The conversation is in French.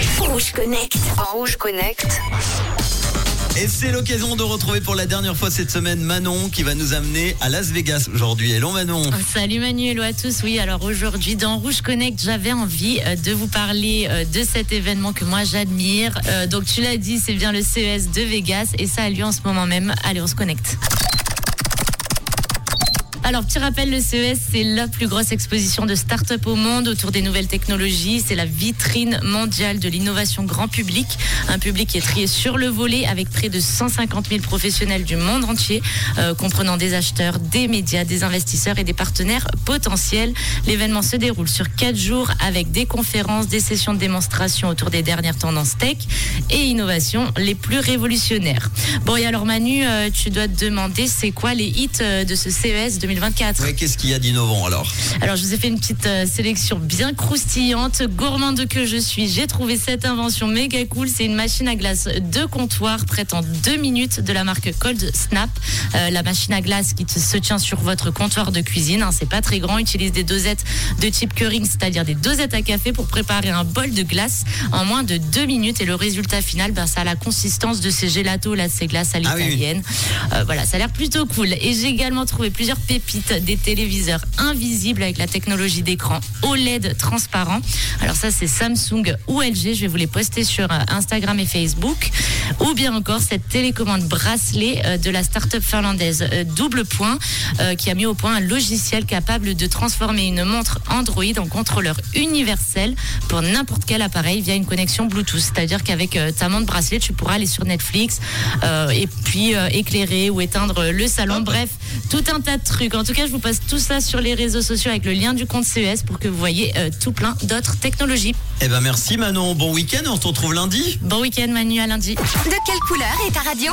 Rouge Connect. En Rouge Connect. Et c'est l'occasion de retrouver pour la dernière fois cette semaine Manon qui va nous amener à Las Vegas aujourd'hui. Hello Manon. Salut Manu, hello à tous. Oui, alors aujourd'hui dans Rouge Connect, j'avais envie euh, de vous parler euh, de cet événement que moi j'admire. Euh, Donc tu l'as dit, c'est bien le CES de Vegas et ça a lieu en ce moment même. Allez, on se connecte. Alors, petit rappel, le CES, c'est la plus grosse exposition de start-up au monde autour des nouvelles technologies. C'est la vitrine mondiale de l'innovation grand public. Un public qui est trié sur le volet avec près de 150 000 professionnels du monde entier, euh, comprenant des acheteurs, des médias, des investisseurs et des partenaires potentiels. L'événement se déroule sur quatre jours avec des conférences, des sessions de démonstration autour des dernières tendances tech et innovation les plus révolutionnaires. Bon, et alors Manu, euh, tu dois te demander, c'est quoi les hits euh, de ce CES 2024 Ouais, qu'est-ce qu'il y a d'innovant alors alors, je vous ai fait une petite euh, sélection bien croustillante. Gourmande que je suis, j'ai trouvé cette invention méga cool. C'est une machine à glace de comptoir prête en deux minutes de la marque Cold Snap. Euh, la machine à glace qui se tient sur votre comptoir de cuisine. hein, c'est pas très grand. Utilise des dosettes de type Keurig, c'est-à-dire des dosettes à café pour préparer un bol de glace en moins de deux minutes. Et le résultat final, ben, ça a la consistance de ces gelatos, là, ces glaces à Ah oui, l'italienne. Euh, voilà, ça a l'air plutôt cool. Et j'ai également trouvé plusieurs pépites, des téléviseurs invisibles avec la technologie d'écran OLED transparent. Alors ça, c'est Samsung ou LG. Je vais vous les poster sur euh, Instagram et Facebook. Ou bien encore cette télécommande bracelet euh, de la start-up finlandaise euh, Double Point, qui a mis au point un logiciel capable de transformer une montre Android en contrôleur universel pour n'importe quel appareil via une connexion Bluetooth. C'est-à-dire qu'avec ta montre bracelet, tu pourras aller sur Netflix euh, et puis euh, éclairer ou éteindre le salon. Bref, tout un tas de trucs. En tout cas, je vous poste tout ça sur les réseaux sociaux avec le lien du compte CES pour que vous voyez euh, tout plein d'autres technologies. Eh ben merci Manon, bon week-end, on se retrouve lundi. Bon week-end Manu, à lundi. De quelle couleur est ta radio?